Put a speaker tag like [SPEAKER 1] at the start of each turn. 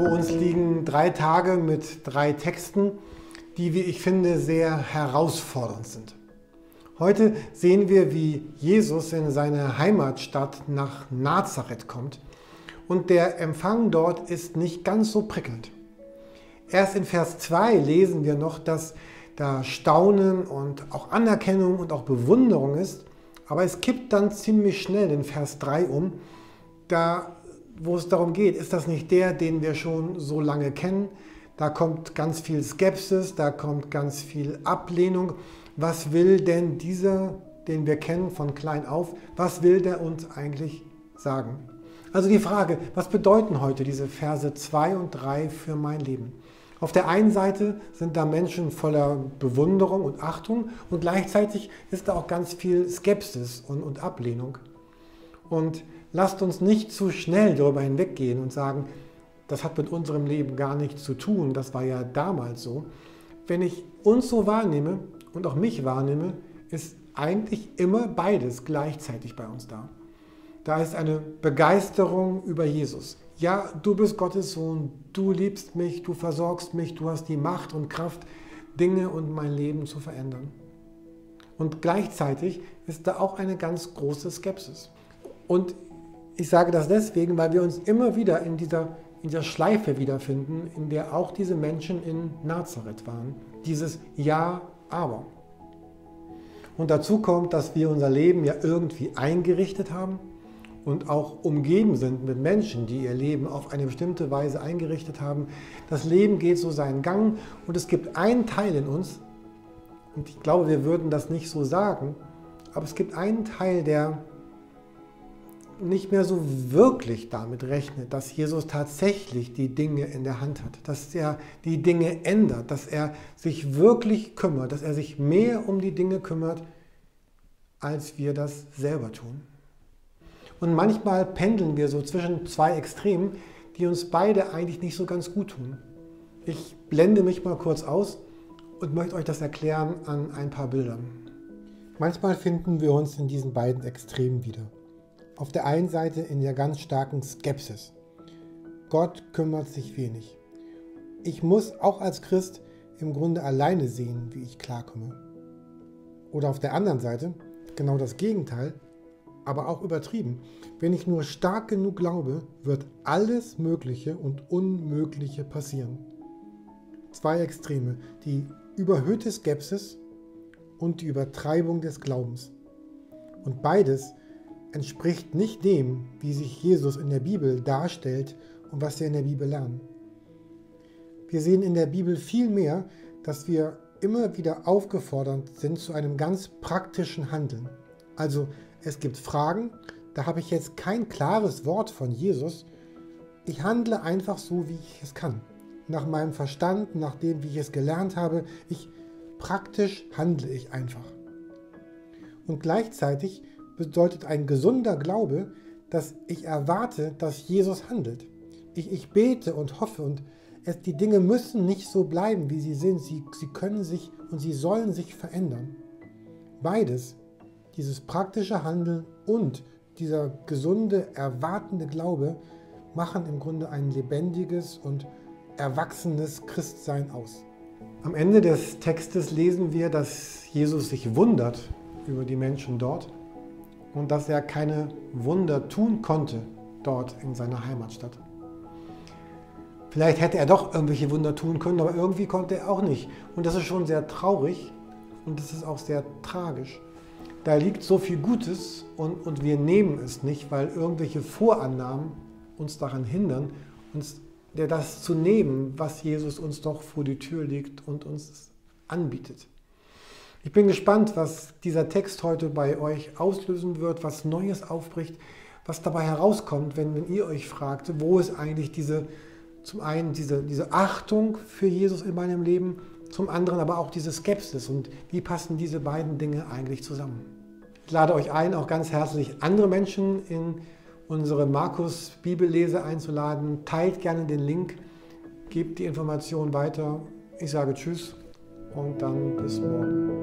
[SPEAKER 1] Vor uns liegen drei Tage mit drei Texten, die, wie ich finde, sehr herausfordernd sind. Heute sehen wir, wie Jesus in seine Heimatstadt nach Nazareth kommt und der Empfang dort ist nicht ganz so prickelnd. Erst in Vers 2 lesen wir noch, dass da Staunen und auch Anerkennung und auch Bewunderung ist, aber es kippt dann ziemlich schnell in Vers 3 um. Da wo es darum geht, ist das nicht der, den wir schon so lange kennen? Da kommt ganz viel Skepsis, da kommt ganz viel Ablehnung. Was will denn dieser, den wir kennen von klein auf, was will der uns eigentlich sagen? Also die Frage, was bedeuten heute diese Verse 2 und 3 für mein Leben? Auf der einen Seite sind da Menschen voller Bewunderung und Achtung und gleichzeitig ist da auch ganz viel Skepsis und, und Ablehnung. Und lasst uns nicht zu schnell darüber hinweggehen und sagen, das hat mit unserem Leben gar nichts zu tun, das war ja damals so. Wenn ich uns so wahrnehme und auch mich wahrnehme, ist eigentlich immer beides gleichzeitig bei uns da. Da ist eine Begeisterung über Jesus. Ja, du bist Gottes Sohn, du liebst mich, du versorgst mich, du hast die Macht und Kraft, Dinge und mein Leben zu verändern. Und gleichzeitig ist da auch eine ganz große Skepsis. Und ich sage das deswegen, weil wir uns immer wieder in dieser, in dieser Schleife wiederfinden, in der auch diese Menschen in Nazareth waren. Dieses Ja, aber. Und dazu kommt, dass wir unser Leben ja irgendwie eingerichtet haben und auch umgeben sind mit Menschen, die ihr Leben auf eine bestimmte Weise eingerichtet haben. Das Leben geht so seinen Gang und es gibt einen Teil in uns, und ich glaube, wir würden das nicht so sagen, aber es gibt einen Teil, der nicht mehr so wirklich damit rechnet, dass Jesus tatsächlich die Dinge in der Hand hat, dass er die Dinge ändert, dass er sich wirklich kümmert, dass er sich mehr um die Dinge kümmert, als wir das selber tun. Und manchmal pendeln wir so zwischen zwei Extremen, die uns beide eigentlich nicht so ganz gut tun. Ich blende mich mal kurz aus und möchte euch das erklären an ein paar Bildern. Manchmal finden wir uns in diesen beiden Extremen wieder. Auf der einen Seite in der ganz starken Skepsis. Gott kümmert sich wenig. Ich muss auch als Christ im Grunde alleine sehen, wie ich klarkomme. Oder auf der anderen Seite genau das Gegenteil, aber auch übertrieben. Wenn ich nur stark genug glaube, wird alles Mögliche und Unmögliche passieren. Zwei Extreme, die überhöhte Skepsis und die Übertreibung des Glaubens. Und beides entspricht nicht dem, wie sich Jesus in der Bibel darstellt und was wir in der Bibel lernen. Wir sehen in der Bibel viel mehr, dass wir immer wieder aufgefordert sind zu einem ganz praktischen Handeln. Also es gibt Fragen, da habe ich jetzt kein klares Wort von Jesus. Ich handle einfach so, wie ich es kann. Nach meinem Verstand, nach dem, wie ich es gelernt habe. Ich praktisch handle ich einfach. Und gleichzeitig bedeutet ein gesunder Glaube, dass ich erwarte, dass Jesus handelt. Ich, ich bete und hoffe und es, die Dinge müssen nicht so bleiben, wie sie sind. Sie, sie können sich und sie sollen sich verändern. Beides, dieses praktische Handeln und dieser gesunde, erwartende Glaube, machen im Grunde ein lebendiges und erwachsenes Christsein aus. Am Ende des Textes lesen wir, dass Jesus sich wundert über die Menschen dort und dass er keine Wunder tun konnte dort in seiner Heimatstadt. Vielleicht hätte er doch irgendwelche Wunder tun können, aber irgendwie konnte er auch nicht. Und das ist schon sehr traurig und das ist auch sehr tragisch. Da liegt so viel Gutes und, und wir nehmen es nicht, weil irgendwelche Vorannahmen uns daran hindern, uns das zu nehmen, was Jesus uns doch vor die Tür legt und uns anbietet. Ich bin gespannt, was dieser Text heute bei euch auslösen wird, was Neues aufbricht, was dabei herauskommt, wenn, wenn ihr euch fragt, wo ist eigentlich diese, zum einen diese, diese Achtung für Jesus in meinem Leben, zum anderen aber auch diese Skepsis und wie passen diese beiden Dinge eigentlich zusammen. Ich lade euch ein, auch ganz herzlich andere Menschen in unsere Markus-Bibellese einzuladen. Teilt gerne den Link, gebt die Information weiter. Ich sage Tschüss und dann bis morgen.